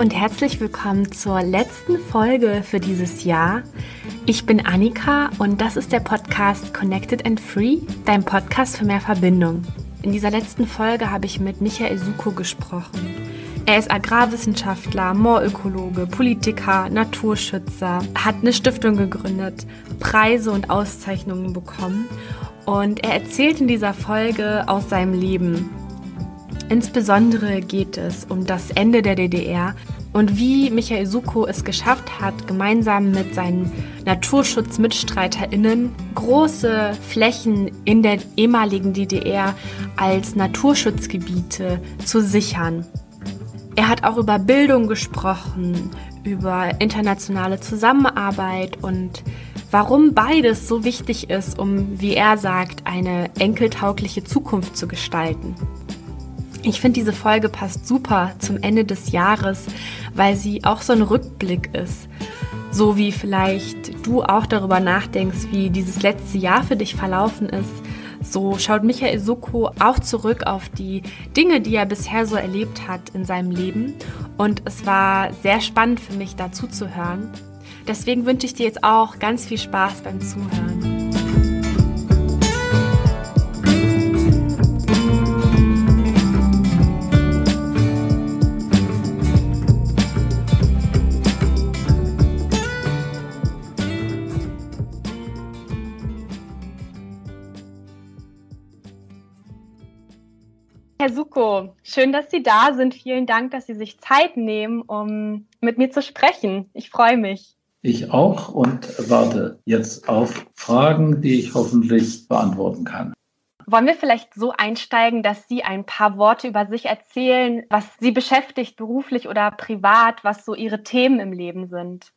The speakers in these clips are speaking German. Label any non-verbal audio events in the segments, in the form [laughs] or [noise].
und herzlich willkommen zur letzten Folge für dieses Jahr. Ich bin Annika und das ist der Podcast Connected and Free, dein Podcast für mehr Verbindung. In dieser letzten Folge habe ich mit Michael Suko gesprochen. Er ist Agrarwissenschaftler, Moorökologe, Politiker, Naturschützer, hat eine Stiftung gegründet, Preise und Auszeichnungen bekommen und er erzählt in dieser Folge aus seinem Leben. Insbesondere geht es um das Ende der DDR und wie Michael Suko es geschafft hat, gemeinsam mit seinen Naturschutzmitstreiterinnen große Flächen in der ehemaligen DDR als Naturschutzgebiete zu sichern. Er hat auch über Bildung gesprochen, über internationale Zusammenarbeit und warum beides so wichtig ist, um, wie er sagt, eine enkeltaugliche Zukunft zu gestalten. Ich finde, diese Folge passt super zum Ende des Jahres, weil sie auch so ein Rückblick ist. So wie vielleicht du auch darüber nachdenkst, wie dieses letzte Jahr für dich verlaufen ist. So schaut Michael Soko auch zurück auf die Dinge, die er bisher so erlebt hat in seinem Leben. Und es war sehr spannend für mich, dazu zu hören. Deswegen wünsche ich dir jetzt auch ganz viel Spaß beim Zuhören. Herr Suko, schön, dass Sie da sind. Vielen Dank, dass Sie sich Zeit nehmen, um mit mir zu sprechen. Ich freue mich. Ich auch und warte jetzt auf Fragen, die ich hoffentlich beantworten kann. Wollen wir vielleicht so einsteigen, dass Sie ein paar Worte über sich erzählen, was Sie beschäftigt, beruflich oder privat, was so Ihre Themen im Leben sind?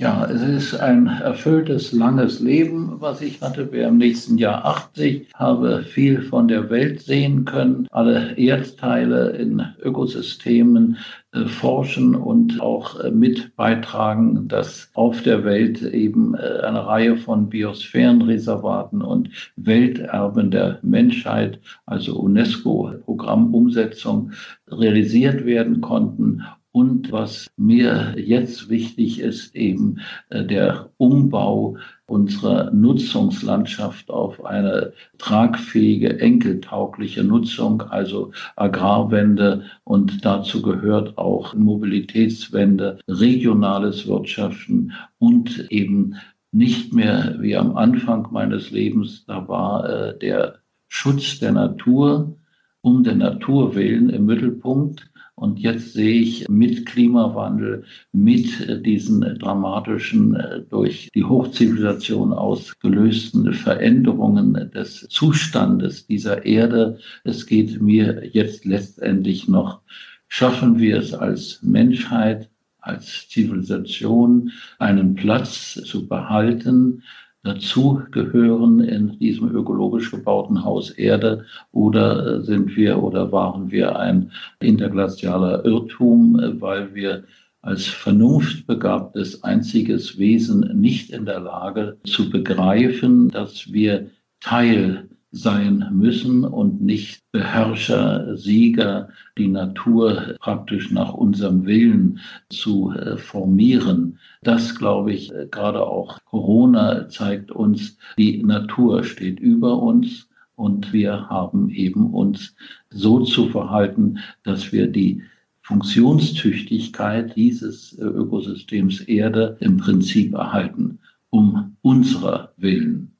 Ja, es ist ein erfülltes, langes Leben, was ich hatte. Wäre im nächsten Jahr 80, habe viel von der Welt sehen können, alle Erdteile in Ökosystemen äh, forschen und auch äh, mit beitragen, dass auf der Welt eben äh, eine Reihe von Biosphärenreservaten und Welterben der Menschheit, also UNESCO-Programmumsetzung, realisiert werden konnten und was mir jetzt wichtig ist, eben äh, der Umbau unserer Nutzungslandschaft auf eine tragfähige, enkeltaugliche Nutzung, also Agrarwende. Und dazu gehört auch Mobilitätswende, regionales Wirtschaften und eben nicht mehr wie am Anfang meines Lebens, da war äh, der Schutz der Natur um der Natur willen im Mittelpunkt und jetzt sehe ich mit Klimawandel, mit äh, diesen dramatischen, äh, durch die Hochzivilisation ausgelösten Veränderungen des Zustandes dieser Erde, es geht mir jetzt letztendlich noch, schaffen wir es als Menschheit, als Zivilisation, einen Platz zu behalten, dazu gehören in diesem ökologisch gebauten Haus Erde? Oder äh, sind wir oder waren wir ein interglazialer Irrtum, weil wir als vernunftbegabtes einziges Wesen nicht in der Lage zu begreifen, dass wir Teil sein müssen und nicht Beherrscher, Sieger, die Natur praktisch nach unserem Willen zu äh, formieren. Das, glaube ich, äh, gerade auch Corona zeigt uns, die Natur steht über uns und wir haben eben uns so zu verhalten, dass wir die Funktionstüchtigkeit dieses äh, Ökosystems Erde im Prinzip erhalten, um unserer Willen.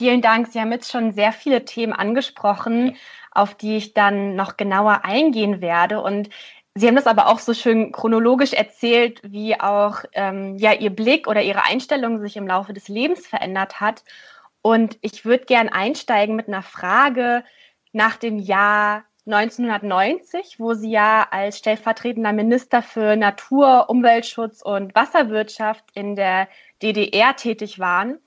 Vielen Dank. Sie haben jetzt schon sehr viele Themen angesprochen, auf die ich dann noch genauer eingehen werde. Und Sie haben das aber auch so schön chronologisch erzählt, wie auch ähm, ja, Ihr Blick oder Ihre Einstellung sich im Laufe des Lebens verändert hat. Und ich würde gern einsteigen mit einer Frage nach dem Jahr 1990, wo Sie ja als stellvertretender Minister für Natur, Umweltschutz und Wasserwirtschaft in der DDR tätig waren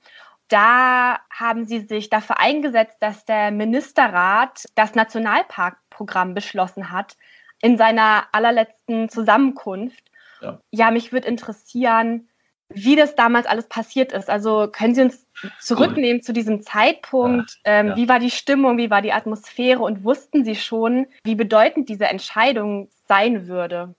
da haben sie sich dafür eingesetzt, dass der Ministerrat das Nationalparkprogramm beschlossen hat in seiner allerletzten Zusammenkunft. Ja, ja mich würde interessieren, wie das damals alles passiert ist. Also können Sie uns zurücknehmen zu diesem Zeitpunkt? Ja, ähm, ja. Wie war die Stimmung, wie war die Atmosphäre und wussten Sie schon, wie bedeutend diese Entscheidung sein würde?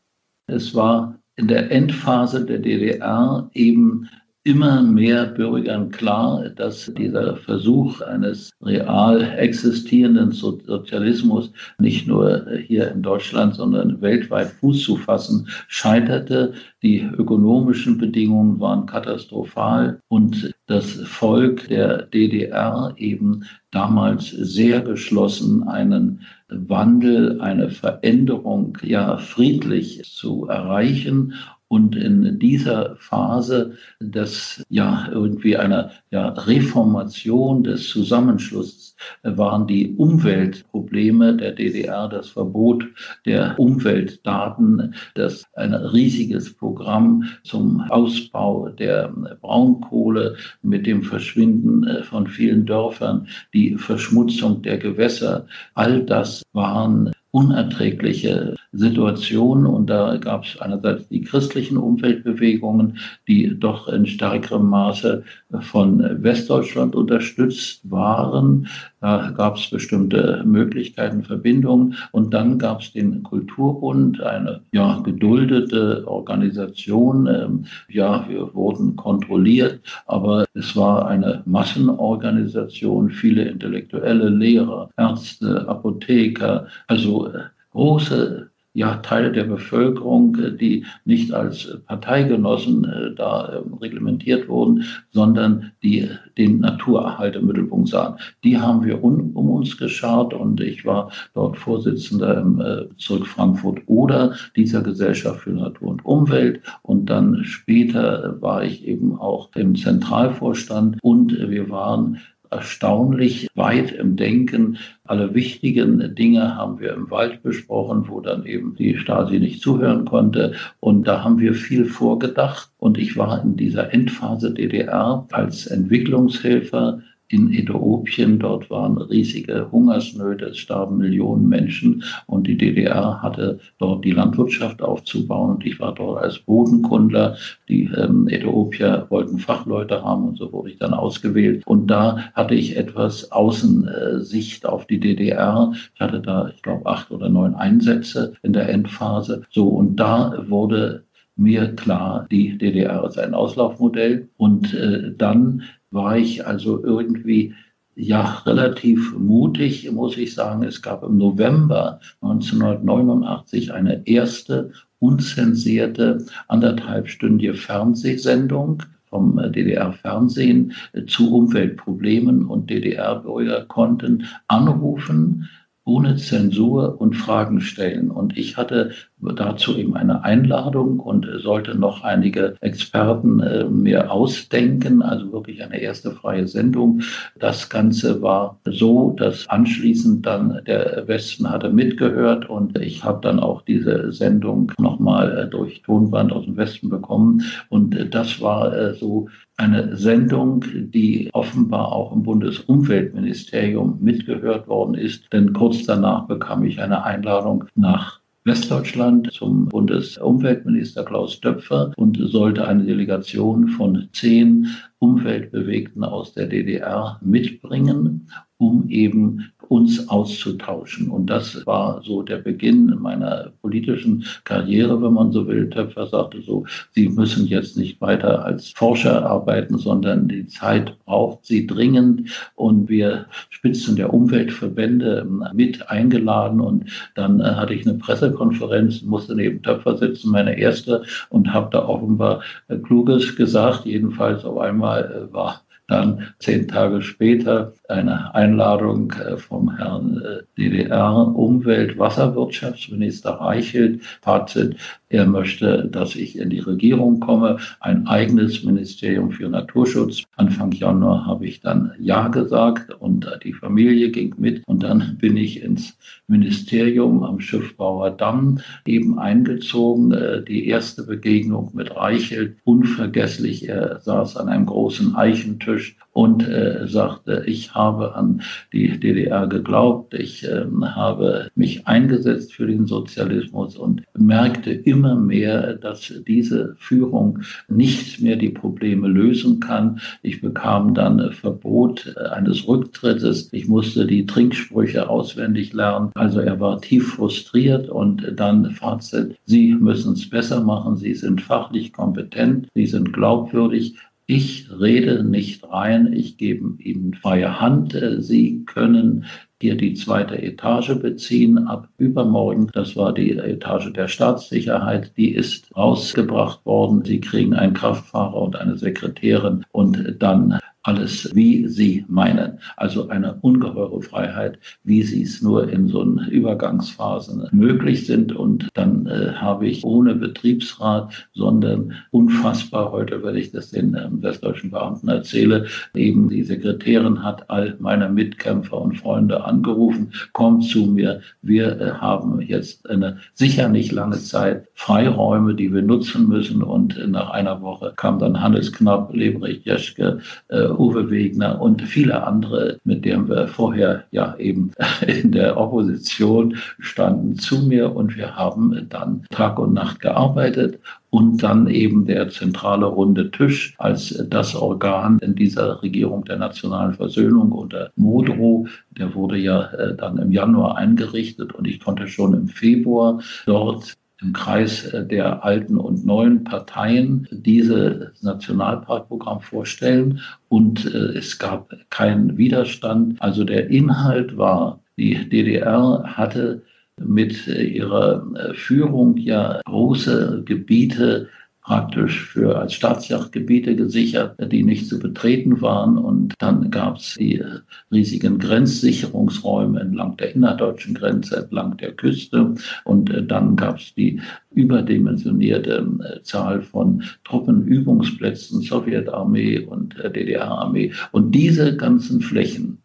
Es war in der Endphase der DDR eben immer mehr Bürgern klar, dass dieser Versuch eines real existierenden Sozialismus nicht nur hier in Deutschland, sondern weltweit Fuß zu fassen scheiterte. Die ökonomischen Bedingungen waren katastrophal und das Volk der DDR eben damals sehr geschlossen, einen Wandel, eine Veränderung ja friedlich zu erreichen und in dieser Phase des, ja, irgendwie einer ja, Reformation des Zusammenschlusses waren die Umweltprobleme der DDR, das Verbot der Umweltdaten, das ein riesiges Programm zum Ausbau der Braunkohle mit dem Verschwinden von vielen Dörfern, die Verschmutzung der Gewässer, all das waren unerträgliche Situation. Und da gab es einerseits die christlichen Umweltbewegungen, die doch in stärkerem Maße von Westdeutschland unterstützt waren. Da gab es bestimmte Möglichkeiten, Verbindungen. Und dann gab es den Kulturbund, eine ja, geduldete Organisation. Ähm, ja, wir wurden kontrolliert, aber es war eine Massenorganisation, viele intellektuelle Lehrer, Ärzte, Apotheker, also äh, große ja, Teile der Bevölkerung, äh, die nicht als Parteigenossen äh, da äh, reglementiert wurden, sondern die den Naturerhalt im Mittelpunkt sahen. Die haben wir un, um uns geschart und ich war dort Vorsitzender im äh, Zurück Frankfurt oder dieser Gesellschaft für Natur und Umwelt und dann später war ich eben auch im Zentralvorstand und wir waren erstaunlich weit im Denken. Alle wichtigen Dinge haben wir im Wald besprochen, wo dann eben die Stasi nicht zuhören konnte. Und da haben wir viel vorgedacht. Und ich war in dieser Endphase DDR als Entwicklungshelfer in Äthiopien. Dort waren riesige Hungersnöte, es starben Millionen Menschen und die DDR hatte dort die Landwirtschaft aufzubauen und ich war dort als Bodenkundler. Die ähm, Äthiopier wollten Fachleute haben und so wurde ich dann ausgewählt. Und da hatte ich etwas Außensicht auf die DDR. Ich hatte da, ich glaube, acht oder neun Einsätze in der Endphase. So, und da wurde mir klar, die DDR ist ein Auslaufmodell. Und äh, dann war ich also irgendwie ja relativ mutig, muss ich sagen. Es gab im November 1989 eine erste unzensierte anderthalbstündige Fernsehsendung vom DDR-Fernsehen zu Umweltproblemen und DDR-Bürger konnten anrufen ohne Zensur und Fragen stellen. Und ich hatte dazu eben eine Einladung und sollte noch einige Experten äh, mir ausdenken, also wirklich eine erste freie Sendung. Das Ganze war so, dass anschließend dann der Westen hatte mitgehört und ich habe dann auch diese Sendung nochmal äh, durch Tonband aus dem Westen bekommen. Und äh, das war äh, so eine Sendung, die offenbar auch im Bundesumweltministerium mitgehört worden ist. Denn kurz danach bekam ich eine Einladung nach Westdeutschland zum Bundesumweltminister Klaus Döpfer und sollte eine Delegation von zehn Umweltbewegten aus der DDR mitbringen, um eben uns auszutauschen. Und das war so der Beginn meiner politischen Karriere, wenn man so will. Töpfer sagte so, Sie müssen jetzt nicht weiter als Forscher arbeiten, sondern die Zeit braucht Sie dringend. Und wir Spitzen der Umweltverbände mit eingeladen. Und dann äh, hatte ich eine Pressekonferenz, musste neben Töpfer sitzen, meine erste, und habe da offenbar äh, Kluges gesagt. Jedenfalls auf einmal äh, war dann zehn Tage später eine Einladung äh, vom Herrn äh, DDR-Umwelt-Wasserwirtschaftsminister Reichelt. Fazit, er möchte, dass ich in die Regierung komme, ein eigenes Ministerium für Naturschutz. Anfang Januar habe ich dann Ja gesagt und die Familie ging mit. Und dann bin ich ins Ministerium am Schiffbauer Damm eben eingezogen. Äh, die erste Begegnung mit Reichelt, unvergesslich. Er saß an einem großen Eichentisch und äh, sagte, ich habe an die DDR geglaubt, ich äh, habe mich eingesetzt für den Sozialismus und merkte immer, immer mehr, dass diese Führung nicht mehr die Probleme lösen kann. Ich bekam dann Verbot eines Rücktrittes. Ich musste die Trinksprüche auswendig lernen. Also er war tief frustriert und dann Fazit, Sie müssen es besser machen. Sie sind fachlich kompetent. Sie sind glaubwürdig. Ich rede nicht rein, ich gebe Ihnen freie Hand. Sie können hier die zweite Etage beziehen ab übermorgen. Das war die Etage der Staatssicherheit. Die ist rausgebracht worden. Sie kriegen einen Kraftfahrer und eine Sekretärin und dann alles, wie sie meinen. Also eine ungeheure Freiheit, wie sie es nur in so einen Übergangsphasen möglich sind. Und dann äh, habe ich ohne Betriebsrat, sondern unfassbar, heute, wenn ich das den äh, westdeutschen Beamten erzähle, eben die Sekretärin hat all meine Mitkämpfer und Freunde angerufen, kommt zu mir, wir äh, haben jetzt eine sicher nicht lange Zeit Freiräume, die wir nutzen müssen. Und äh, nach einer Woche kam dann Hannes Knapp, Lebrich Jeschke, äh, Uwe Wegner und viele andere, mit denen wir vorher ja eben [laughs] in der Opposition standen, zu mir und wir haben dann Tag und Nacht gearbeitet und dann eben der zentrale runde Tisch als das Organ in dieser Regierung der nationalen Versöhnung unter Modrow. Der wurde ja äh, dann im Januar eingerichtet und ich konnte schon im Februar dort im Kreis äh, der alten und neuen Parteien dieses Nationalparkprogramm vorstellen und äh, es gab keinen Widerstand. Also der Inhalt war, die DDR hatte mit äh, ihrer Führung ja große Gebiete praktisch für als Staatsjachtgebiete gesichert, die nicht zu betreten waren. Und dann gab es die riesigen Grenzsicherungsräume entlang der innerdeutschen Grenze, entlang der Küste. Und äh, dann gab es die überdimensionierte äh, Zahl von Truppenübungsplätzen, Sowjetarmee und äh, DDR-Armee. Und diese ganzen Flächen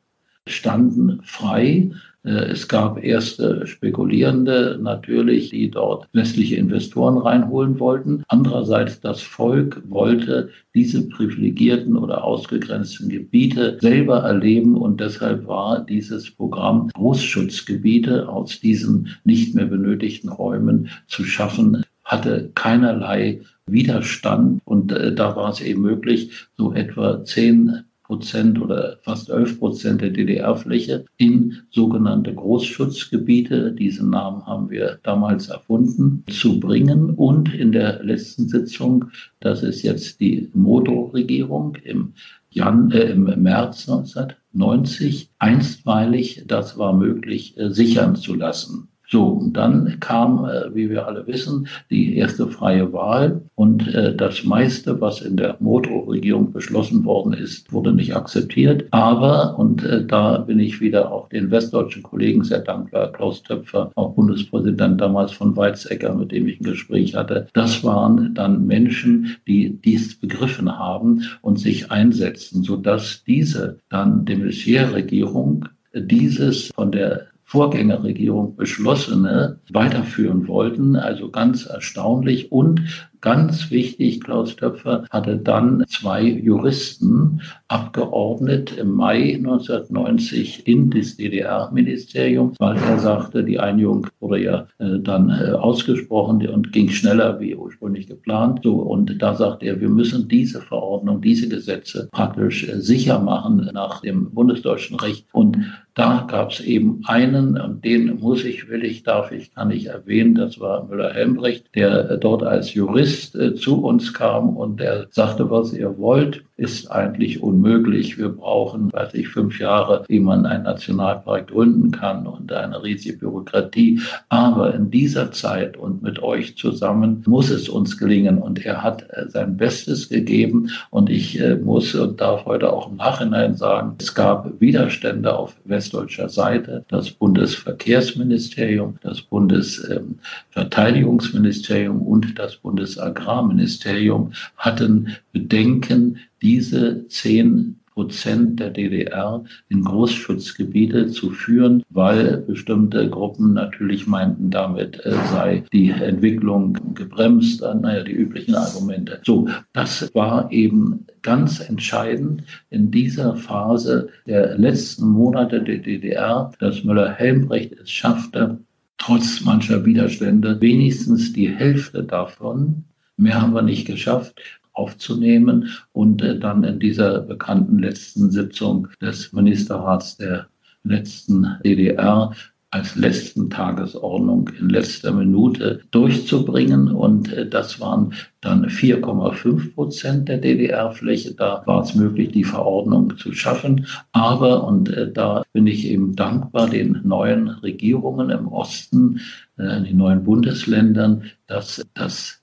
standen frei es gab erste Spekulierende natürlich, die dort westliche Investoren reinholen wollten. Andererseits das Volk wollte diese privilegierten oder ausgegrenzten Gebiete selber erleben und deshalb war dieses Programm Großschutzgebiete aus diesen nicht mehr benötigten Räumen zu schaffen hatte keinerlei Widerstand und äh, da war es eben möglich, so etwa zehn Prozent oder fast 11 Prozent der DDR-Fläche in sogenannte Großschutzgebiete, diesen Namen haben wir damals erfunden, zu bringen. Und in der letzten Sitzung, das ist jetzt die Modo-Regierung im, äh, im März 1990, einstweilig, das war möglich, äh, sichern zu lassen. So, und dann kam, äh, wie wir alle wissen, die erste freie Wahl und äh, das meiste, was in der Moto-Regierung beschlossen worden ist, wurde nicht akzeptiert. Aber, und äh, da bin ich wieder auch den westdeutschen Kollegen sehr dankbar, Klaus Töpfer, auch Bundespräsident damals von Weizsäcker, mit dem ich ein Gespräch hatte, das waren dann Menschen, die dies begriffen haben und sich einsetzen, sodass diese dann de Maizière-Regierung dieses von der Vorgängerregierung beschlossene weiterführen wollten. Also ganz erstaunlich. Und Ganz wichtig, Klaus Töpfer hatte dann zwei Juristen abgeordnet im Mai 1990 in das DDR-Ministerium, weil er sagte, die Einigung wurde ja äh, dann äh, ausgesprochen und ging schneller wie ursprünglich geplant. So, und da sagte er, wir müssen diese Verordnung, diese Gesetze praktisch äh, sicher machen nach dem bundesdeutschen Recht. Und da gab es eben einen, und den muss ich, will ich, darf ich, kann ich erwähnen, das war Müller-Helmbrecht, der äh, dort als Jurist Journalist äh, zu uns kam und der sagte, was ihr wollt, ist eigentlich unmöglich. Wir brauchen, weiß ich, fünf Jahre, wie man einen Nationalpark gründen kann und eine riesige Bürokratie. Aber in dieser Zeit und mit euch zusammen muss es uns gelingen. Und er hat äh, sein Bestes gegeben. Und ich äh, muss und darf heute auch im Nachhinein sagen, es gab Widerstände auf westdeutscher Seite. Das Bundesverkehrsministerium, das Bundesverteidigungsministerium und das Bundes Agrarministerium hatten Bedenken, diese zehn Prozent der DDR in Großschutzgebiete zu führen, weil bestimmte Gruppen natürlich meinten, damit äh, sei die Entwicklung gebremst. Äh, naja, die üblichen Argumente. So, das war eben ganz entscheidend in dieser Phase der letzten Monate der DDR, dass Müller-Helmbrecht es schaffte, trotz mancher Widerstände wenigstens die Hälfte davon, mehr haben wir nicht geschafft, aufzunehmen und äh, dann in dieser bekannten letzten Sitzung des Ministerrats der letzten DDR als letzten Tagesordnung in letzter Minute durchzubringen. Und äh, das waren dann 4,5 Prozent der DDR-Fläche. Da war es möglich, die Verordnung zu schaffen. Aber, und äh, da bin ich eben dankbar den neuen Regierungen im Osten, äh, den neuen Bundesländern, dass das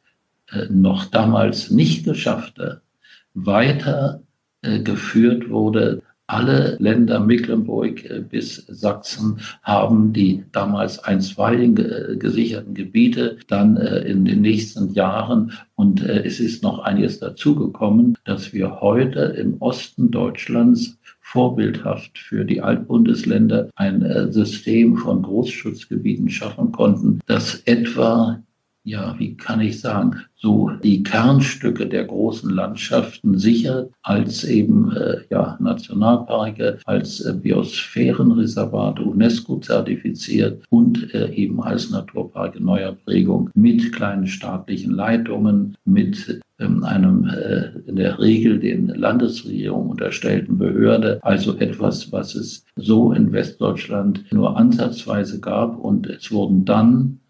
noch damals nicht geschaffte weiter geführt wurde. Alle Länder Mecklenburg äh, bis Sachsen haben die damals einstweilig äh, gesicherten Gebiete dann äh, in den nächsten Jahren. Und es ist noch einiges dazugekommen, dass wir heute im Osten Deutschlands vorbildhaft für die Altbundesländer ein System von Großschutzgebieten schaffen konnten, das etwa ja, wie kann ich sagen, so die Kernstücke der großen Landschaften sichert, als eben äh, ja, Nationalparke, als äh, Biosphärenreservate UNESCO zertifiziert und äh, eben als Naturparke neuer Prägung mit kleinen staatlichen Leitungen, mit ähm, einem äh, in der Regel den Landesregierung unterstellten Behörde, also etwas, was es so in Westdeutschland nur ansatzweise gab. Und es wurden dann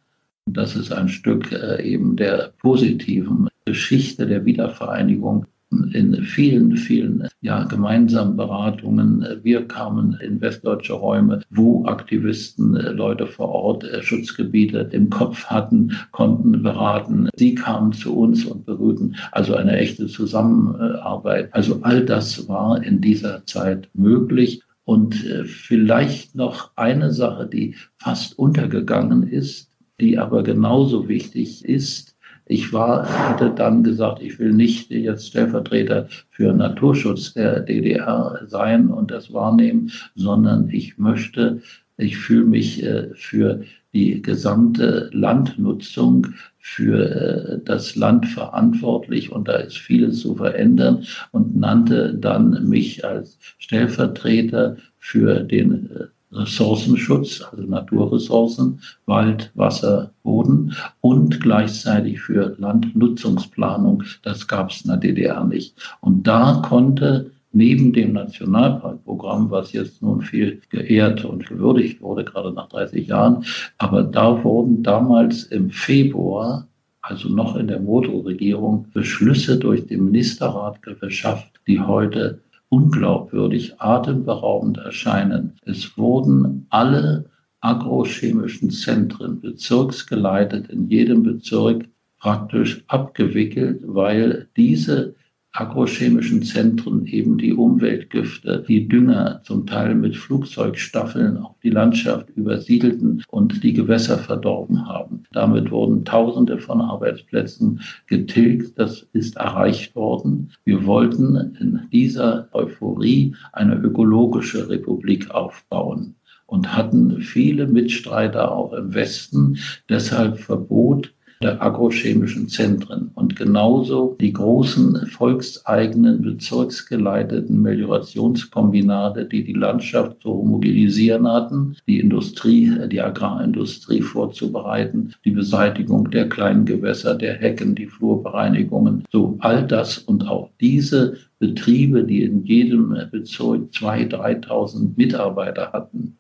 das ist ein Stück äh, eben der positiven Geschichte der Wiedervereinigung in vielen, vielen ja, gemeinsamen Beratungen. Wir kamen in westdeutsche Räume, wo Aktivisten, äh, Leute vor Ort äh, Schutzgebiete im Kopf hatten, konnten beraten. Sie kamen zu uns und berührten also eine echte Zusammenarbeit. Also all das war in dieser Zeit möglich. Und vielleicht noch eine Sache, die fast untergegangen ist, die aber genauso wichtig ist. Ich war, hatte dann gesagt, ich will nicht jetzt Stellvertreter für Naturschutz der DDR sein und das wahrnehmen, sondern ich möchte, ich fühle mich äh, für die gesamte Landnutzung für äh, das Land verantwortlich und da ist vieles zu verändern und nannte dann mich als Stellvertreter für den äh, Ressourcenschutz, also Naturressourcen, Wald, Wasser, Boden und gleichzeitig für Landnutzungsplanung. Das gab es in der DDR nicht. Und da konnte neben dem Nationalparkprogramm, was jetzt nun viel geehrt und gewürdigt wurde, gerade nach 30 Jahren, aber da wurden damals im Februar also noch in der Motorregierung, Beschlüsse durch den Ministerrat beschafft, die heute unglaubwürdig, atemberaubend erscheinen. Es wurden alle agrochemischen Zentren bezirksgeleitet in jedem Bezirk praktisch abgewickelt, weil diese agrochemischen Zentren eben die Umweltgifte, die Dünger zum Teil mit Flugzeugstaffeln auf die Landschaft übersiedelten und die Gewässer verdorben haben. Damit wurden Tausende von Arbeitsplätzen getilgt. Das ist erreicht worden. Wir wollten in dieser Euphorie eine ökologische Republik aufbauen und hatten viele Mitstreiter auch im Westen. Deshalb Verbot der agrochemischen Zentren. Und genauso die großen volkseigenen bezirksgeleiteten Meliorationskombinate, die die Landschaft zu homogenisieren hatten, die Industrie, die Agrarindustrie vorzubereiten, die Beseitigung der kleinen Gewässer, der Hecken, die Flurbereinigungen, so all das und auch diese Betriebe, die in jedem Bezirk 2.000, 3.000 Mitarbeiter hatten,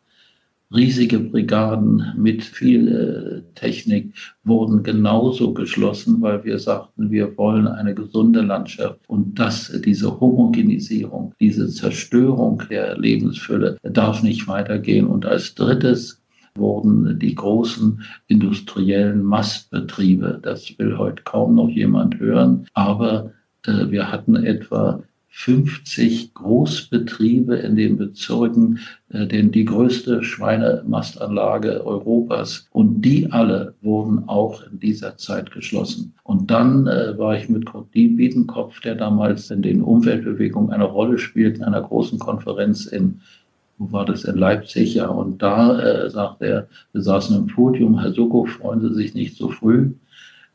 riesige Brigaden mit viel äh, Technik wurden genauso geschlossen, weil wir sagten, wir wollen eine gesunde Landschaft und dass diese Homogenisierung, diese Zerstörung der Lebensfülle darf nicht weitergehen. Und als drittes wurden die großen industriellen Mastbetriebe, das will heute kaum noch jemand hören, aber äh, wir hatten etwa 50 Großbetriebe in den Bezirken, äh, denn die größte Schweinemastanlage Europas. Und die alle wurden auch in dieser Zeit geschlossen. Und dann äh, war ich mit Kurt Biedenkopf, der damals in den Umweltbewegungen eine Rolle spielt, in einer großen Konferenz in wo war das in Leipzig, ja, und da äh, sagt er, wir saßen im Podium, Herr Sukow, freuen Sie sich nicht so früh.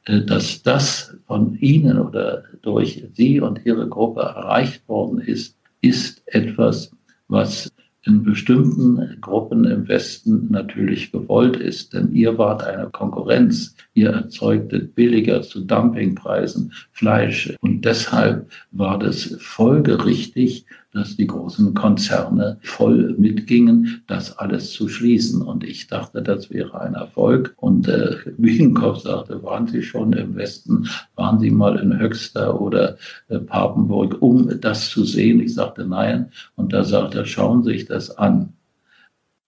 Äh, dass das von Ihnen oder durch Sie und Ihre Gruppe erreicht worden ist, ist etwas, was in bestimmten Gruppen im Westen natürlich gewollt ist, denn ihr wart eine Konkurrenz. Ihr erzeugtet billiger zu Dumpingpreisen Fleisch und deshalb war das folgerichtig, dass die großen Konzerne voll mitgingen, das alles zu schließen. Und ich dachte, das wäre ein Erfolg. Und äh, Wiegenkopf sagte, waren Sie schon im Westen, waren Sie mal in Höxter oder äh, Papenburg, um das zu sehen? Ich sagte nein. Und da sagte er, schauen Sie sich das an.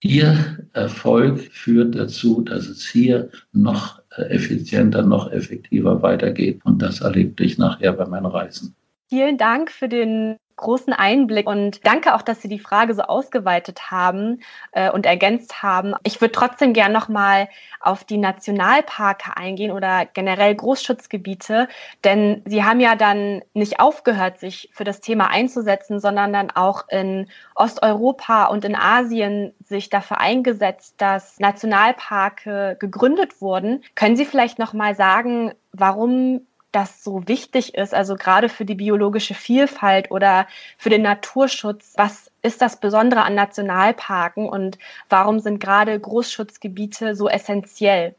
Ihr Erfolg führt dazu, dass es hier noch äh, effizienter, noch effektiver weitergeht. Und das erlebte ich nachher bei meinen Reisen. Vielen Dank für den großen Einblick und danke auch, dass Sie die Frage so ausgeweitet haben äh, und ergänzt haben. Ich würde trotzdem gern nochmal auf die Nationalparke eingehen oder generell Großschutzgebiete, denn Sie haben ja dann nicht aufgehört, sich für das Thema einzusetzen, sondern dann auch in Osteuropa und in Asien sich dafür eingesetzt, dass Nationalparke gegründet wurden. Können Sie vielleicht nochmal sagen, warum das so wichtig ist, also gerade für die biologische Vielfalt oder für den Naturschutz. Was ist das Besondere an Nationalparken und warum sind gerade Großschutzgebiete so essentiell?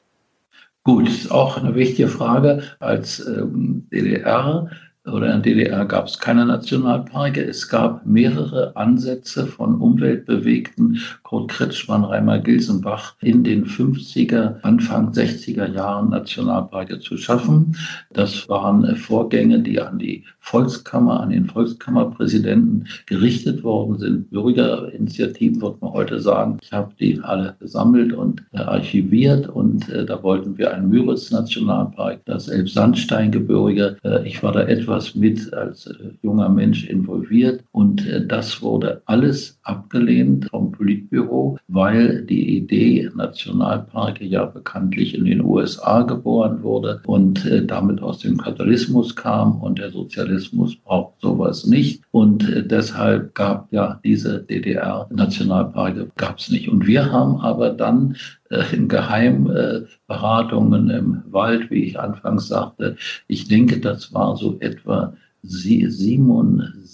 Gut, ist auch eine wichtige Frage. Als ähm, DDR oder in der DDR gab es keine Nationalparke. Es gab mehrere Ansätze von umweltbewegten Kurt Kretschmann, Reimer Gilsenbach in den 50er, Anfang 60er Jahren Nationalparke zu schaffen. Das waren Vorgänge, die an die Volkskammer, an den Volkskammerpräsidenten gerichtet worden sind. Bürgerinitiativen, würde man heute sagen. Ich habe die alle gesammelt und äh, archiviert und äh, da wollten wir einen Müritz-Nationalpark, das Elbsandsteingebirge. Äh, ich war da etwas etwas mit als äh, junger Mensch involviert und äh, das wurde alles abgelehnt vom Politbüro, weil die Idee Nationalparke ja bekanntlich in den USA geboren wurde und äh, damit aus dem Kapitalismus kam und der Sozialismus braucht sowas nicht und deshalb gab ja diese DDR-Nationalparke gab es nicht. Und wir haben aber dann in Geheimberatungen im Wald, wie ich anfangs sagte. Ich denke, das war so etwa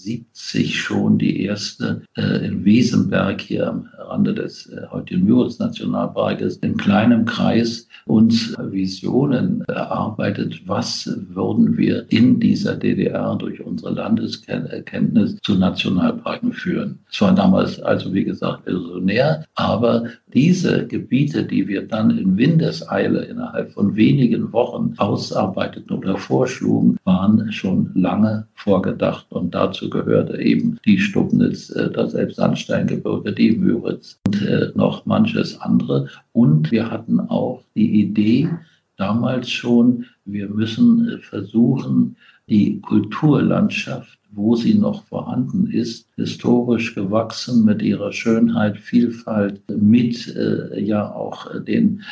77 schon die erste äh, in Wesenberg hier am Rande des äh, heutigen Müritz-Nationalparkes in kleinem Kreis uns Visionen erarbeitet, was würden wir in dieser DDR durch unsere Landeserkenntnis zu Nationalparken führen. Es war damals also, wie gesagt, visionär, aber diese Gebiete, die wir dann in Windeseile innerhalb von wenigen Wochen ausarbeiteten oder vorschlugen, waren schon lange vorgedacht. Und dazu gehörte eben die Stubnitz, äh, das Elbsandsteingebirge, die Müritz und äh, noch manches andere. Und wir hatten auch die Idee, damals schon, wir müssen äh, versuchen, die Kulturlandschaft, wo sie noch vorhanden ist, historisch gewachsen mit ihrer Schönheit, Vielfalt, mit äh, ja auch den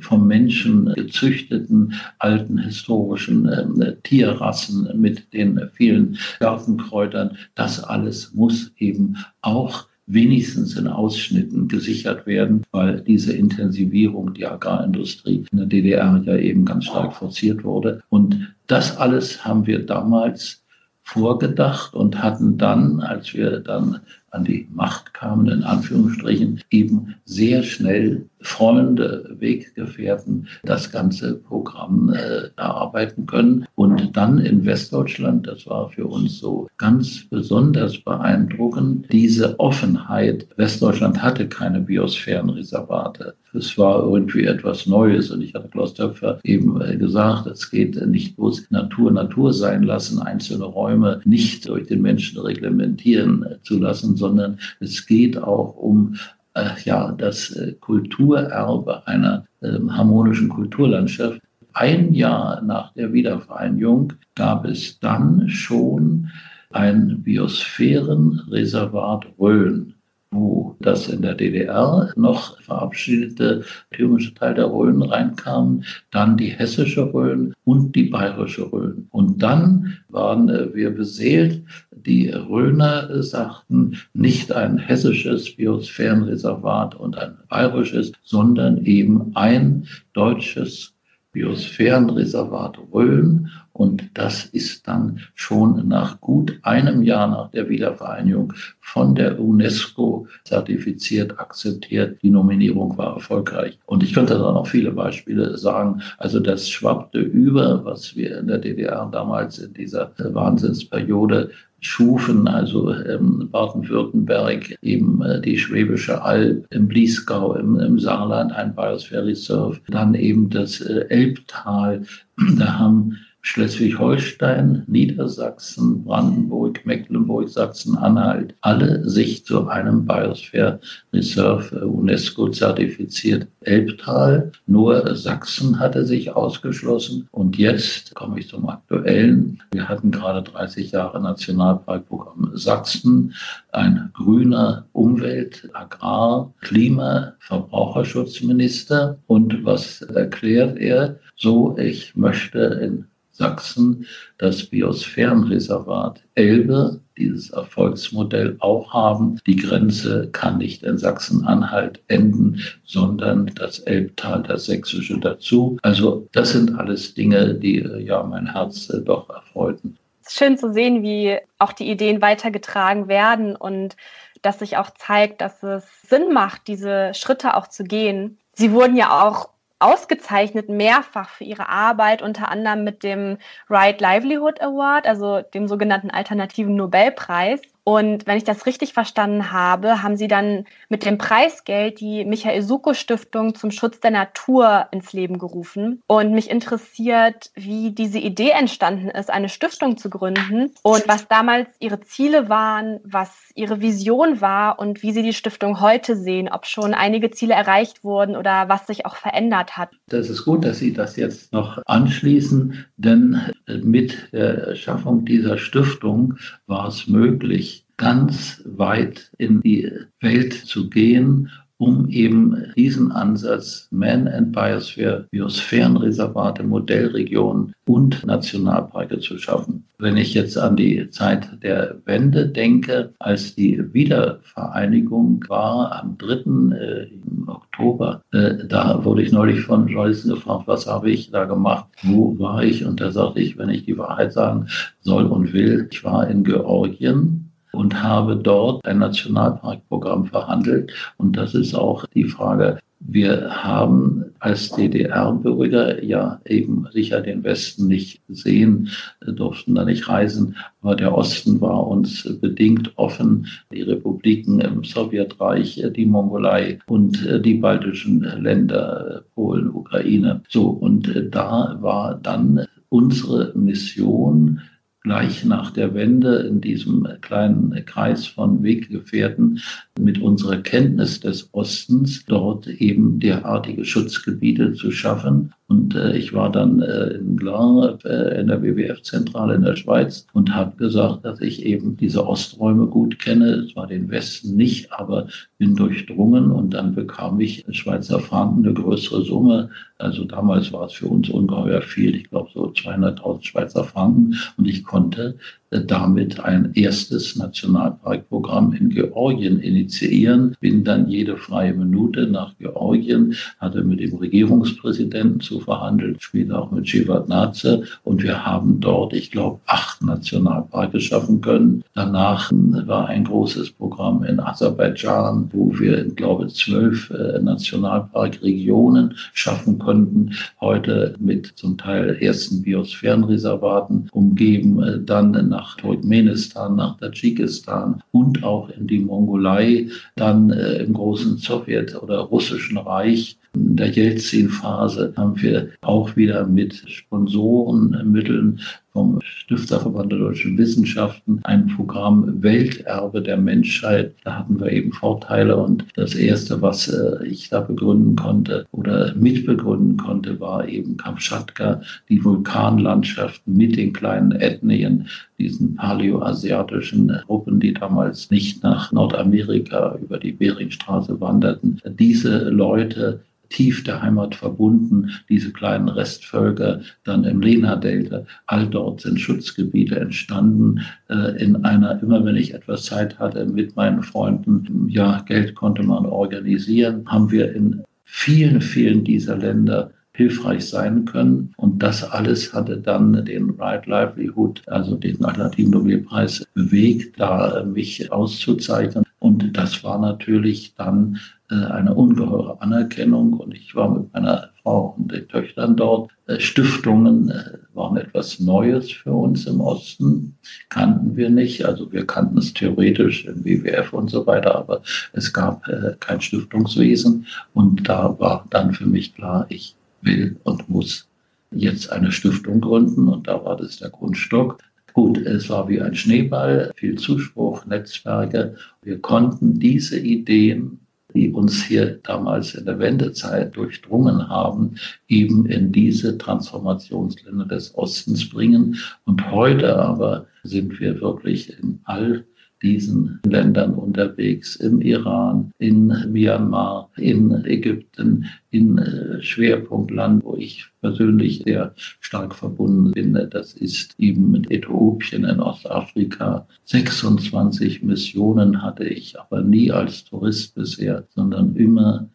vom Menschen gezüchteten alten historischen äh, Tierrassen mit den vielen Gartenkräutern, das alles muss eben auch wenigstens in Ausschnitten gesichert werden, weil diese Intensivierung der Agrarindustrie in der DDR ja eben ganz stark forciert wurde. Und das alles haben wir damals vorgedacht und hatten dann, als wir dann an die Macht kamen, in Anführungsstrichen, eben sehr schnell Freunde, Weggefährten das ganze Programm äh, erarbeiten können. Und dann in Westdeutschland, das war für uns so ganz besonders beeindruckend, diese Offenheit. Westdeutschland hatte keine Biosphärenreservate. Es war irgendwie etwas Neues. Und ich hatte Klaus Töpfer eben äh, gesagt, es geht nicht bloß Natur Natur sein lassen, einzelne Räume nicht durch den Menschen reglementieren äh, zu lassen, sondern es geht auch um äh, ja, das äh, Kulturerbe einer äh, harmonischen Kulturlandschaft. Ein Jahr nach der Wiedervereinigung gab es dann schon ein Biosphärenreservat Rhön wo das in der DDR noch verabschiedete thüringische Teil der Rhön reinkamen, dann die hessische Rhön und die bayerische Rhön. Und dann waren wir beseelt. Die Rhöner sagten nicht ein hessisches Biosphärenreservat und ein bayerisches, sondern eben ein deutsches Biosphärenreservat Rhön. Und das ist dann schon nach gut einem Jahr nach der Wiedervereinigung von der UNESCO zertifiziert, akzeptiert. Die Nominierung war erfolgreich. Und ich könnte da noch viele Beispiele sagen. Also das schwappte über, was wir in der DDR damals in dieser Wahnsinnsperiode schufen, also ähm, Baden-Württemberg, eben äh, die Schwäbische Alb, im Bliesgau, im, im Saarland ein Biosphere Reserve, dann eben das äh, Elbtal. [clears throat] Da haben Schleswig-Holstein, Niedersachsen, Brandenburg, Mecklenburg, Sachsen-Anhalt, alle sich zu einem Biosphere Reserve äh, UNESCO zertifiziert. Elbtal, nur Sachsen hatte sich ausgeschlossen. Und jetzt komme ich zum Aktuellen. Wir hatten gerade 30 Jahre Nationalparkprogramm Sachsen, ein grüner Umwelt-, Agrar-, Klima-, Verbraucherschutzminister. Und was erklärt er? So, ich möchte in Sachsen das Biosphärenreservat Elbe, dieses Erfolgsmodell auch haben. Die Grenze kann nicht in Sachsen-Anhalt enden, sondern das Elbtal, das Sächsische dazu. Also das sind alles Dinge, die äh, ja mein Herz äh, doch erfreuten. Es ist schön zu sehen, wie auch die Ideen weitergetragen werden und dass sich auch zeigt, dass es Sinn macht, diese Schritte auch zu gehen. Sie wurden ja auch ausgezeichnet mehrfach für ihre Arbeit, unter anderem mit dem Right Livelihood Award, also dem sogenannten alternativen Nobelpreis. Und wenn ich das richtig verstanden habe, haben Sie dann mit dem Preisgeld die Michael Suko Stiftung zum Schutz der Natur ins Leben gerufen. Und mich interessiert, wie diese Idee entstanden ist, eine Stiftung zu gründen und was damals Ihre Ziele waren, was Ihre Vision war und wie Sie die Stiftung heute sehen, ob schon einige Ziele erreicht wurden oder was sich auch verändert hat. Das ist gut, dass Sie das jetzt noch anschließen, denn mit der Schaffung dieser Stiftung war es möglich, ganz weit in die Welt zu gehen um eben diesen Ansatz Man and Biosphere, Biosphärenreservate, Modellregionen und Nationalparke zu schaffen. Wenn ich jetzt an die Zeit der Wende denke, als die Wiedervereinigung war am 3. Äh, Oktober, äh, da wurde ich neulich von Joyce gefragt, was habe ich da gemacht, wo war ich? Und da sagte ich, wenn ich die Wahrheit sagen soll und will, ich war in Georgien und habe dort ein Nationalparkprogramm verhandelt. Und das ist auch die Frage, wir haben als DDR-Bürger ja eben sicher den Westen nicht gesehen, durften da nicht reisen, aber der Osten war uns bedingt offen. Die Republiken im Sowjetreich, die Mongolei und die baltischen Länder, Polen, Ukraine. So, und da war dann unsere Mission, gleich nach der Wende in diesem kleinen Kreis von Weggefährten mit unserer Kenntnis des Ostens dort eben derartige Schutzgebiete zu schaffen. Und äh, ich war dann äh, in Glan äh, in der WWF-Zentrale in der Schweiz und habe gesagt, dass ich eben diese Osträume gut kenne, zwar den Westen nicht, aber bin durchdrungen und dann bekam ich Schweizer Franken eine größere Summe. Also damals war es für uns ungeheuer viel, ich glaube so 200.000 Schweizer Franken und ich konnte damit ein erstes Nationalparkprogramm in Georgien initiieren. Bin dann jede freie Minute nach Georgien, hatte mit dem Regierungspräsidenten zu verhandeln, später auch mit Shevardnadze und wir haben dort, ich glaube, acht Nationalparke schaffen können. Danach war ein großes Programm in Aserbaidschan, wo wir, ich glaube, zwölf äh, Nationalparkregionen schaffen konnten. Heute mit zum Teil ersten Biosphärenreservaten umgeben, äh, dann nach nach Turkmenistan, nach Tadschikistan und auch in die Mongolei, dann äh, im großen Sowjet- oder russischen Reich. In der Jelzin-Phase haben wir auch wieder mit Sponsorenmitteln vom Stifterverband der deutschen Wissenschaften ein Programm Welterbe der Menschheit. Da hatten wir eben Vorteile und das erste, was äh, ich da begründen konnte oder mitbegründen konnte, war eben Kamtschatka, die Vulkanlandschaften mit den kleinen Ethnien, diesen paläoasiatischen Gruppen, die damals nicht nach Nordamerika über die Beringstraße wanderten. Diese Leute tief der Heimat verbunden, diese kleinen Restvölker, dann im Lena-Delta, all dort sind Schutzgebiete entstanden. Äh, in einer, immer wenn ich etwas Zeit hatte mit meinen Freunden, ja, Geld konnte man organisieren, haben wir in vielen, vielen dieser Länder hilfreich sein können. Und das alles hatte dann den Right Livelihood, also den Alternativen Nobelpreis, bewegt, da mich auszuzeichnen. Und das war natürlich dann äh, eine ungeheure Anerkennung. Und ich war mit meiner Frau und den Töchtern dort. Äh, Stiftungen äh, waren etwas Neues für uns im Osten, kannten wir nicht. Also wir kannten es theoretisch im WWF und so weiter, aber es gab kein Stiftungswesen. Und da war dann für mich klar, ich will und muss jetzt eine Stiftung gründen und da war das der Grundstock. Gut, es war wie ein Schneeball, viel Zuspruch, Netzwerke. Wir konnten diese Ideen, die uns hier damals in der Wendezeit durchdrungen haben, eben in diese Transformationsländer des Ostens bringen. Und heute aber sind wir wirklich in all diesen Ländern unterwegs, im Iran, in Myanmar, in Ägypten, in äh, Schwerpunktland, wo ich persönlich sehr stark verbunden bin. Das ist eben mit Äthiopien in Ostafrika. 26 Missionen hatte ich aber nie als Tourist bisher, sondern immer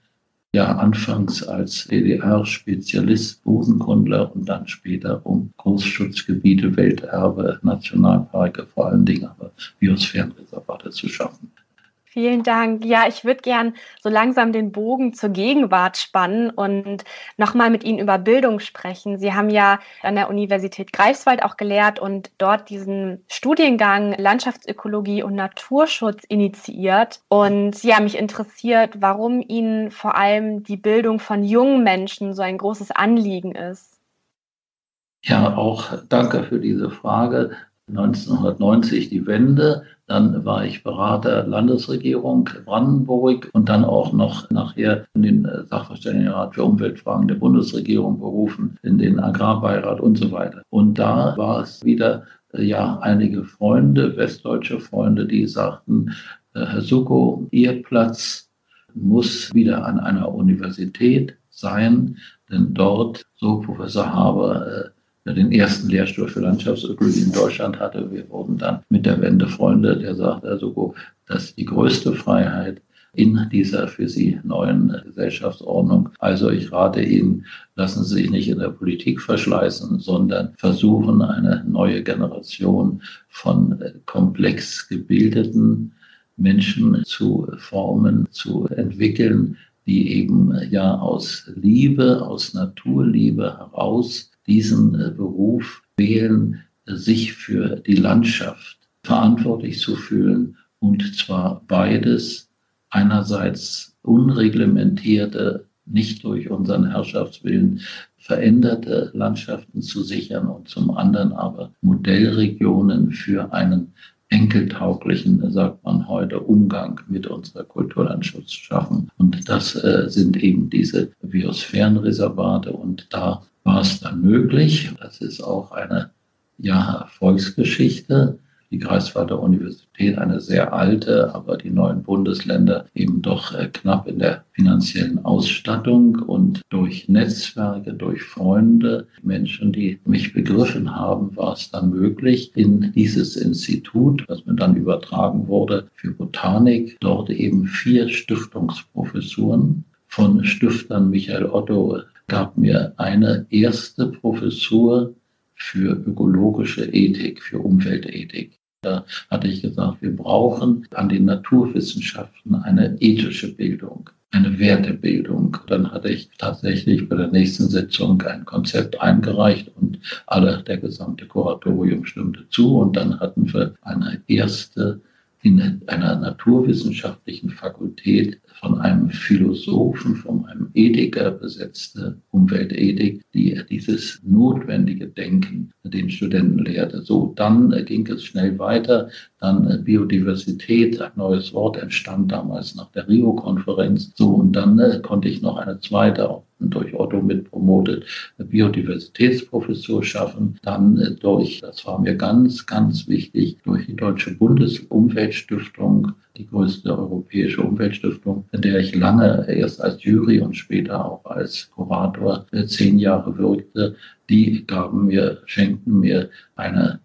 ja anfangs als DDR-Spezialist, Bodenkundler und dann später um Großschutzgebiete, Welterbe, Nationalparke, vor allen Dingen aber Biosphärenreservate zu schaffen. Vielen Dank. Ja, ich würde gern so langsam den Bogen zur Gegenwart spannen und nochmal mit Ihnen über Bildung sprechen. Sie haben ja an der Universität Greifswald auch gelehrt und dort diesen Studiengang Landschaftsökologie und Naturschutz initiiert. Und ja, mich interessiert, warum Ihnen vor allem die Bildung von jungen Menschen so ein großes Anliegen ist. Ja, auch danke für diese Frage. 1990 die Wende. Dann war ich Berater Landesregierung Brandenburg und dann auch noch nachher in den Sachverständigenrat für Umweltfragen der Bundesregierung berufen, in den Agrarbeirat und so weiter. Und da war es wieder ja einige Freunde, westdeutsche Freunde, die sagten, äh, Herr Suko, Ihr Platz muss wieder an einer Universität sein, denn dort, so Professor Haber, äh, den ersten Lehrstuhl für Landschaftsökologie in Deutschland hatte. Wir wurden dann mit der Wende Freunde, der sagt also, dass die größte Freiheit in dieser für Sie neuen Gesellschaftsordnung. Also ich rate Ihnen, lassen Sie sich nicht in der Politik verschleißen, sondern versuchen, eine neue Generation von komplex gebildeten Menschen zu formen, zu entwickeln, die eben ja aus Liebe, aus Naturliebe heraus diesen äh, Beruf wählen, äh, sich für die Landschaft verantwortlich zu fühlen und zwar beides einerseits unreglementierte, nicht durch unseren Herrschaftswillen veränderte Landschaften zu sichern und zum anderen aber Modellregionen für einen enkeltauglichen, sagt man heute, Umgang mit unserer Kulturlandschaft schaffen. Und das äh, sind eben diese Biosphärenreservate und da war es dann möglich. Das ist auch eine ja, Erfolgsgeschichte. Die Greifswalder Universität, eine sehr alte, aber die neuen Bundesländer eben doch äh, knapp in der finanziellen Ausstattung und durch Netzwerke, durch Freunde, Menschen, die mich begriffen haben, war es dann möglich, in dieses Institut, was mir dann übertragen wurde für Botanik, dort eben vier Stiftungsprofessuren von Stiftern Michael Otto gab mir eine erste Professur für ökologische Ethik, für Umweltethik. Da hatte ich gesagt, wir brauchen an den Naturwissenschaften eine ethische Bildung, eine Wertebildung. Dann hatte ich tatsächlich bei der nächsten Sitzung ein Konzept eingereicht und alle, der gesamte Kuratorium stimmte zu. Und dann hatten wir eine erste in einer naturwissenschaftlichen Fakultät von einem Philosophen, von einem Ethiker besetzte Umweltethik, die dieses notwendige Denken den Studenten lehrte. So, dann ging es schnell weiter. Dann Biodiversität, ein neues Wort entstand damals nach der Rio-Konferenz. So, und dann äh, konnte ich noch eine zweite durch Otto mit promotet, Biodiversitätsprofessur schaffen. Dann äh, durch, das war mir ganz, ganz wichtig, durch die Deutsche Bundesumweltstiftung, die größte europäische Umweltstiftung, in der ich lange erst als Jury und später auch als Kurator äh, zehn Jahre wirkte. Die gaben mir, schenkten mir eine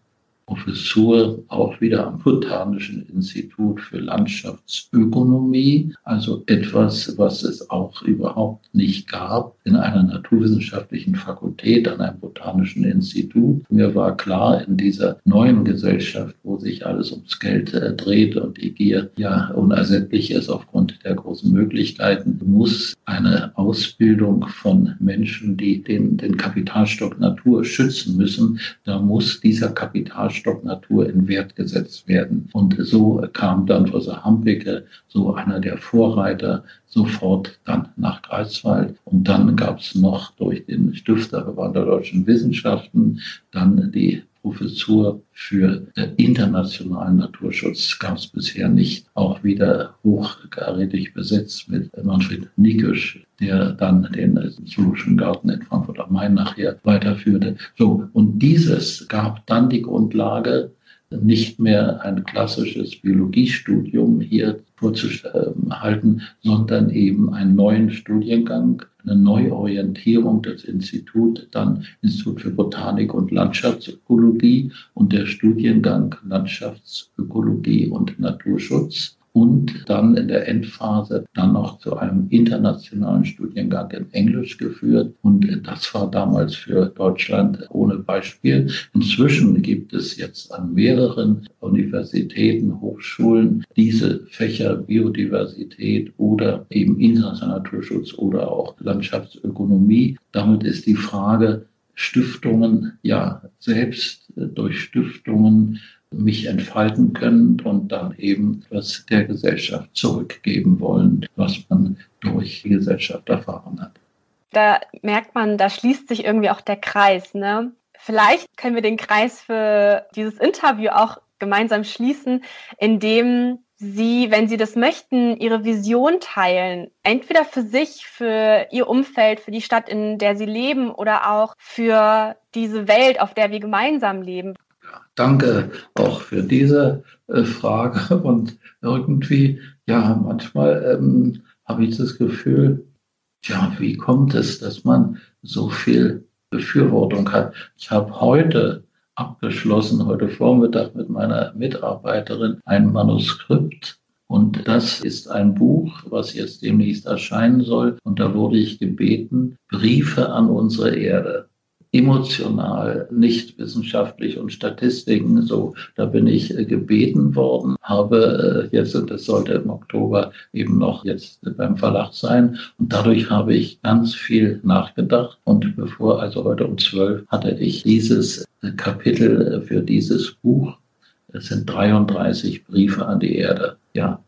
Professur auch wieder am Botanischen Institut für Landschaftsökonomie, also etwas, was es auch überhaupt nicht gab in einer naturwissenschaftlichen Fakultät an einem botanischen Institut. Mir war klar, in dieser neuen Gesellschaft, wo sich alles ums Geld äh, dreht und die Gier ja unersättlich ist aufgrund der großen Möglichkeiten, muss eine Ausbildung von Menschen, die den, den Kapitalstock Natur schützen müssen, da muss dieser Kapitalstock Stock Natur in Wert gesetzt werden. Und so kam dann Professor Hampicke, so einer der Vorreiter, sofort dann nach Greifswald. Und dann gab es noch durch den Stifterverband der deutschen Wissenschaften dann die Professur für internationalen Naturschutz gab es bisher nicht. Auch wieder hochkarätig besetzt mit Manfred Nikisch, der dann den Zoologischen Garten in Frankfurt am Main nachher weiterführte. So, und dieses gab dann die Grundlage, nicht mehr ein klassisches Biologiestudium hier vorzuhalten, sondern eben einen neuen Studiengang, eine Neuorientierung. Des Instituts, dann Institut für Botanik und Landschaftsökologie und der Studiengang Landschaftsökologie und Naturschutz und dann in der Endphase dann noch zu einem internationalen Studiengang in Englisch geführt. Und das war damals für Deutschland ohne Beispiel. Inzwischen gibt es jetzt an mehreren Universitäten, Hochschulen diese Fächer Biodiversität oder eben internationaler Naturschutz oder auch Landschaftsökonomie. Damit ist die Frage, Stiftungen, ja, selbst durch Stiftungen mich entfalten können und dann eben was der Gesellschaft zurückgeben wollen, was man durch die Gesellschaft erfahren hat. Da merkt man, da schließt sich irgendwie auch der Kreis. Ne? Vielleicht können wir den Kreis für dieses Interview auch gemeinsam schließen, indem Sie, wenn Sie das möchten, Ihre Vision teilen. Entweder für sich, für Ihr Umfeld, für die Stadt, in der Sie leben oder auch für diese Welt, auf der wir gemeinsam leben. Danke auch für diese äh, Frage. [laughs] Und irgendwie, ja, manchmal ähm, habe ich das Gefühl, ja, wie kommt es, dass man so viel Befürwortung hat? Ich habe heute abgeschlossen, heute Vormittag mit meiner Mitarbeiterin ein Manuskript. Und das ist ein Buch, was jetzt demnächst erscheinen soll. Und da wurde ich gebeten, Briefe an unsere Erde emotional, nicht wissenschaftlich und Statistiken. So, da bin ich äh, gebeten worden, habe äh, jetzt, und das sollte im Oktober eben noch jetzt beim Verlag sein. Und dadurch habe ich ganz viel nachgedacht. Und bevor, also heute um zwölf, hatte ich dieses äh, Kapitel für dieses Buch. Es sind 33 Briefe an die Erde. Ja,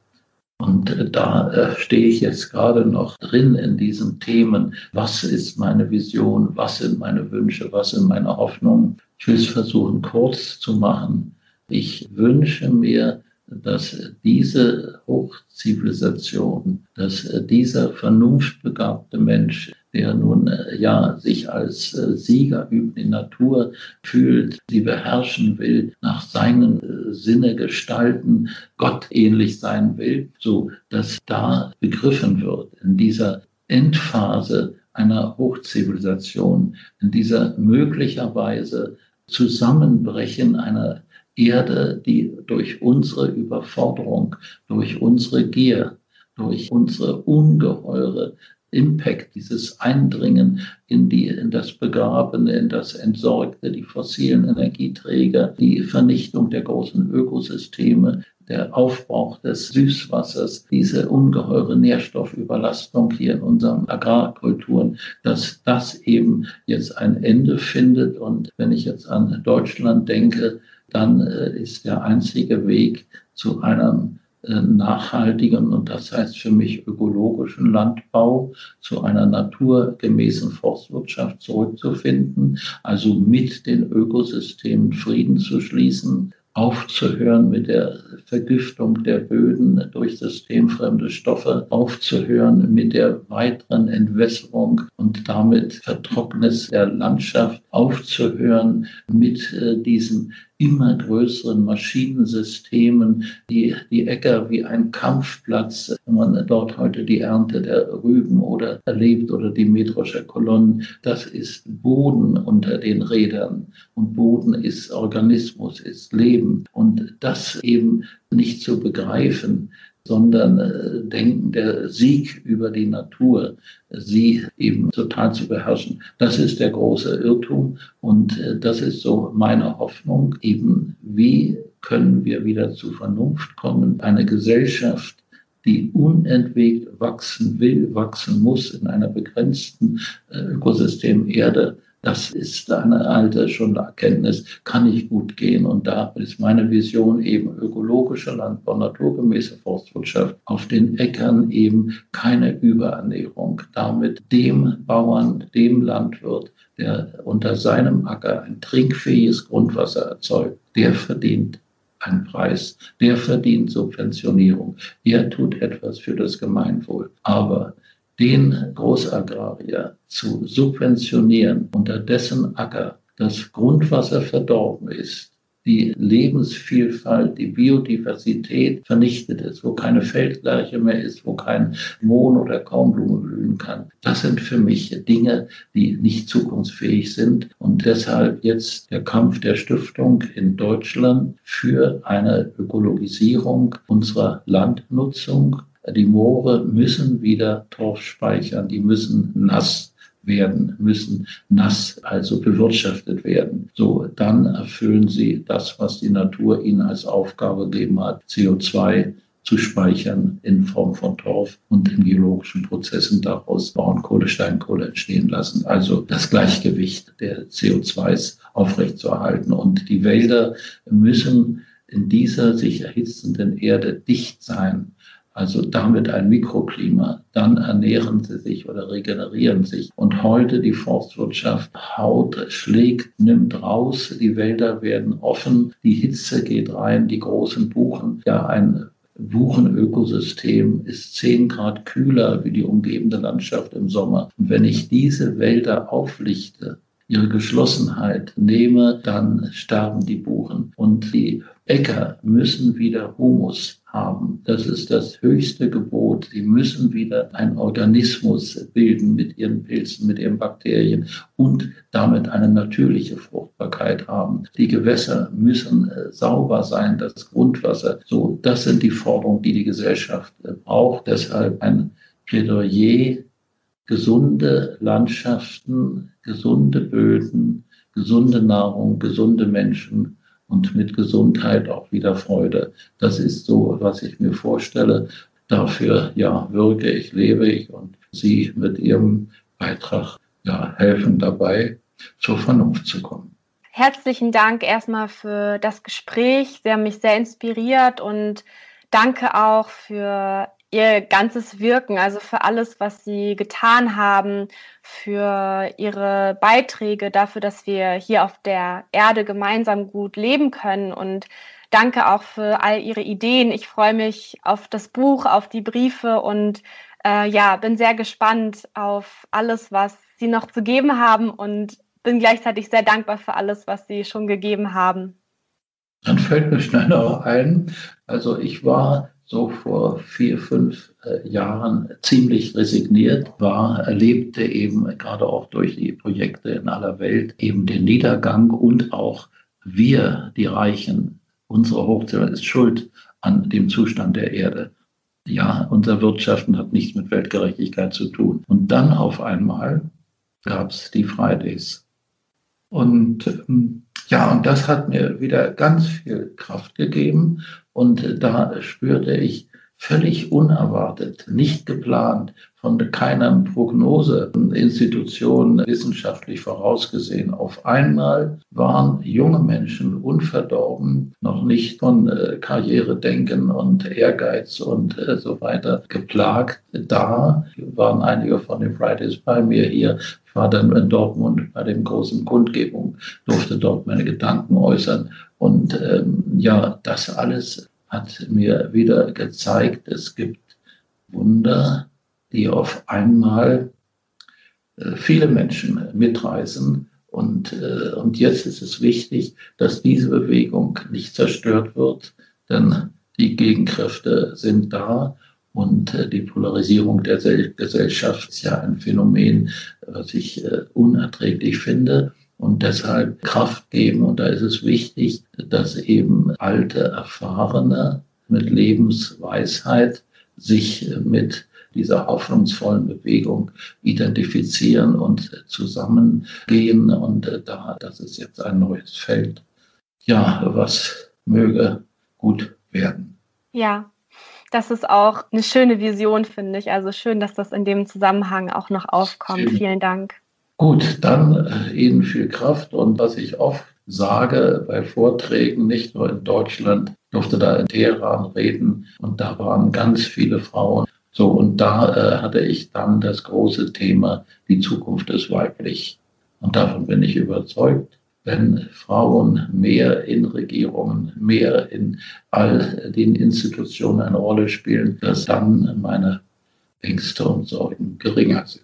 und äh, da äh, stehe ich jetzt gerade noch drin in diesen Themen. Was ist meine Vision? Was sind meine Wünsche? Was sind meine Hoffnungen? Ich will es versuchen, kurz zu machen. Ich wünsche mir, dass diese Hochzivilisation, dass dieser vernunftbegabte Mensch der nun äh, ja sich als äh, Sieger über die Natur fühlt, sie beherrschen will, nach seinen äh, Sinne gestalten, Gott ähnlich sein will, so dass da begriffen wird in dieser Endphase einer Hochzivilisation, in dieser möglicherweise Zusammenbrechen einer Erde, die durch unsere Überforderung, durch unsere Gier, durch unsere ungeheure Impact, dieses Eindringen in, die, in das Begrabene, in das Entsorgte, die fossilen Energieträger, die Vernichtung der großen Ökosysteme, der Aufbrauch des Süßwassers, diese ungeheure Nährstoffüberlastung hier in unseren Agrarkulturen, dass das eben jetzt ein Ende findet. Und wenn ich jetzt an Deutschland denke, dann äh, ist der einzige Weg zu einem nachhaltigen und das heißt für mich ökologischen Landbau zu einer naturgemäßen Forstwirtschaft zurückzufinden, also mit den Ökosystemen Frieden zu schließen, aufzuhören mit der Vergiftung der Böden durch systemfremde Stoffe, aufzuhören mit der weiteren Entwässerung und damit Vertrocknis der Landschaft, aufzuhören mit äh, diesem immer größeren Maschinensystemen, die, die Äcker wie ein Kampfplatz, wenn man dort heute die Ernte der Rüben oder erlebt oder die metrische Kolonnen, das ist Boden unter den Rädern. Und Boden ist Organismus, ist Leben. Und das eben nicht zu begreifen, sondern äh, denken, der Sieg über die Natur, sie eben total zu beherrschen. Das ist der große Irrtum und äh, das ist so meine Hoffnung, eben wie können wir wieder zu Vernunft kommen, eine Gesellschaft, die unentwegt wachsen will, wachsen muss in einer begrenzten äh, Ökosystem Erde, das ist eine alte schon Erkenntnis, kann nicht gut gehen. Und da ist meine Vision eben ökologische Landbau, naturgemäße Forstwirtschaft, auf den Äckern eben keine Überernährung. Damit dem Bauern, dem Landwirt, der unter seinem Acker ein trinkfähiges Grundwasser erzeugt, der verdient einen Preis, der verdient Subventionierung. Er tut etwas für das Gemeinwohl. Aber den Großagrarier zu subventionieren, unter dessen Acker das Grundwasser verdorben ist, die Lebensvielfalt, die Biodiversität vernichtet ist, wo keine Feldlerche mehr ist, wo kein Mohn oder Kornblume blühen kann. Das sind für mich Dinge, die nicht zukunftsfähig sind. Und deshalb jetzt der Kampf der Stiftung in Deutschland für eine Ökologisierung unserer Landnutzung die Moore müssen wieder Torf speichern, die müssen nass werden, müssen nass, also bewirtschaftet werden. So, dann erfüllen sie das, was die Natur ihnen als Aufgabe gegeben hat, CO2 zu speichern in Form von Torf und in geologischen Prozessen daraus Braunkohle, Steinkohle entstehen lassen. Also das Gleichgewicht der CO2s aufrechtzuerhalten. Und die Wälder müssen in dieser sich erhitzenden Erde dicht sein also damit ein Mikroklima, dann ernähren sie sich oder regenerieren sich. Und heute die Forstwirtschaft haut, schlägt, nimmt raus, die Wälder werden offen, die Hitze geht rein, die großen Buchen, ja ein Buchenökosystem ist zehn Grad kühler wie die umgebende Landschaft im Sommer. Und wenn ich diese Wälder auflichte, ihre Geschlossenheit nehme, dann sterben die Buchen. Und die Äcker müssen wieder Humus haben. Das ist das höchste Gebot. Sie müssen wieder einen Organismus bilden mit ihren Pilzen, mit ihren Bakterien und damit eine natürliche Fruchtbarkeit haben. Die Gewässer müssen äh, sauber sein, das Grundwasser. So, das sind die Forderungen, die die Gesellschaft äh, braucht. Deshalb ein Plädoyer, gesunde Landschaften, gesunde Böden, gesunde Nahrung, gesunde Menschen und mit Gesundheit auch wieder Freude. Das ist so, was ich mir vorstelle. Dafür ja wirke ich, lebe ich und Sie mit Ihrem Beitrag ja helfen dabei, zur Vernunft zu kommen. Herzlichen Dank erstmal für das Gespräch. Sie haben mich sehr inspiriert und danke auch für ihr ganzes Wirken, also für alles, was sie getan haben, für ihre Beiträge, dafür, dass wir hier auf der Erde gemeinsam gut leben können. Und danke auch für all ihre Ideen. Ich freue mich auf das Buch, auf die Briefe und äh, ja, bin sehr gespannt auf alles, was sie noch zu geben haben und bin gleichzeitig sehr dankbar für alles, was sie schon gegeben haben. Dann fällt mir schnell noch ein, also ich war so vor vier, fünf äh, Jahren ziemlich resigniert war, erlebte eben gerade auch durch die Projekte in aller Welt eben den Niedergang und auch wir, die Reichen, unsere Hochzeit ist schuld an dem Zustand der Erde. Ja, unser Wirtschaften hat nichts mit Weltgerechtigkeit zu tun. Und dann auf einmal gab es die Fridays. Und ähm, ja, und das hat mir wieder ganz viel Kraft gegeben. Und da spürte ich völlig unerwartet, nicht geplant, von keiner Prognoseinstitution wissenschaftlich vorausgesehen. Auf einmal waren junge Menschen unverdorben, noch nicht von äh, Karrieredenken und Ehrgeiz und äh, so weiter geplagt. Da waren einige von den Fridays bei mir hier. Ich war dann in Dortmund bei den großen Kundgebungen, durfte dort meine Gedanken äußern. Und ähm, ja, das alles hat mir wieder gezeigt, es gibt Wunder, die auf einmal äh, viele Menschen mitreißen. Und, äh, und jetzt ist es wichtig, dass diese Bewegung nicht zerstört wird, denn die Gegenkräfte sind da. Und äh, die Polarisierung der Gesellschaft ist ja ein Phänomen, was ich unerträglich finde und deshalb Kraft geben. Und da ist es wichtig, dass eben alte, erfahrene mit Lebensweisheit sich mit dieser hoffnungsvollen Bewegung identifizieren und zusammengehen. Und da, das ist jetzt ein neues Feld. Ja, was möge gut werden. Ja, das ist auch eine schöne Vision, finde ich. Also schön, dass das in dem Zusammenhang auch noch aufkommt. Vielen Dank. Gut, dann äh, Ihnen viel Kraft und was ich oft sage bei Vorträgen, nicht nur in Deutschland, durfte da in Teheran reden und da waren ganz viele Frauen so, und da äh, hatte ich dann das große Thema, die Zukunft ist weiblich. Und davon bin ich überzeugt, wenn Frauen mehr in Regierungen, mehr in all den Institutionen eine Rolle spielen, dass dann meine Ängste und Sorgen geringer sind.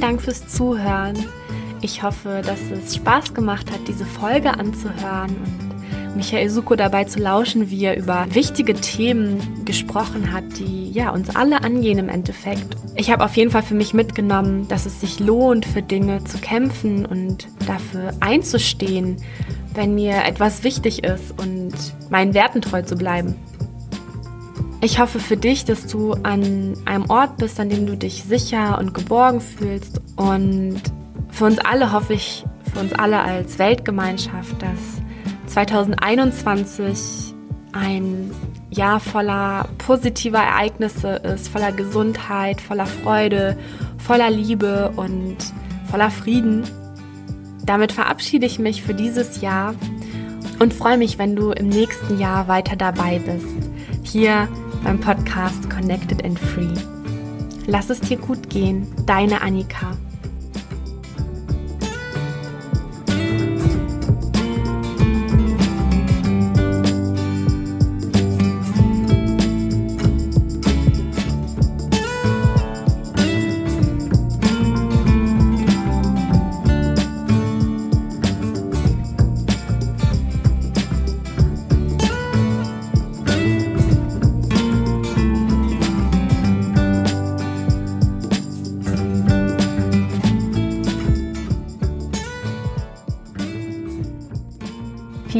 Vielen Dank fürs Zuhören. Ich hoffe, dass es Spaß gemacht hat, diese Folge anzuhören und Michael Suko dabei zu lauschen, wie er über wichtige Themen gesprochen hat, die ja uns alle angehen im Endeffekt. Ich habe auf jeden Fall für mich mitgenommen, dass es sich lohnt, für Dinge zu kämpfen und dafür einzustehen, wenn mir etwas wichtig ist und meinen Werten treu zu bleiben. Ich hoffe für dich, dass du an einem Ort bist, an dem du dich sicher und geborgen fühlst. Und für uns alle hoffe ich, für uns alle als Weltgemeinschaft, dass 2021 ein Jahr voller positiver Ereignisse ist, voller Gesundheit, voller Freude, voller Liebe und voller Frieden. Damit verabschiede ich mich für dieses Jahr und freue mich, wenn du im nächsten Jahr weiter dabei bist. Hier beim Podcast Connected and Free. Lass es dir gut gehen, deine Annika.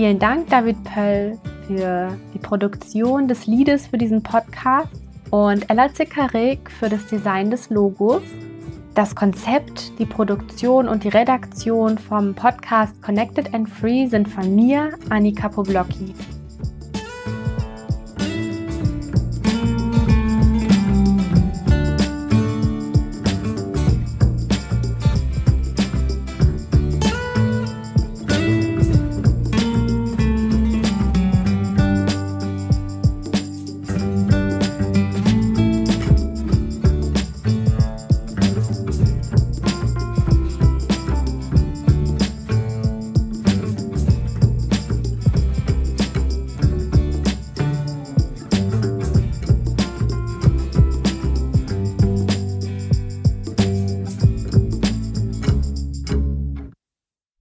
Vielen Dank, David Pöll, für die Produktion des Liedes für diesen Podcast und Ella Zickarek für das Design des Logos. Das Konzept, die Produktion und die Redaktion vom Podcast Connected and Free sind von mir, Annika Poblocki.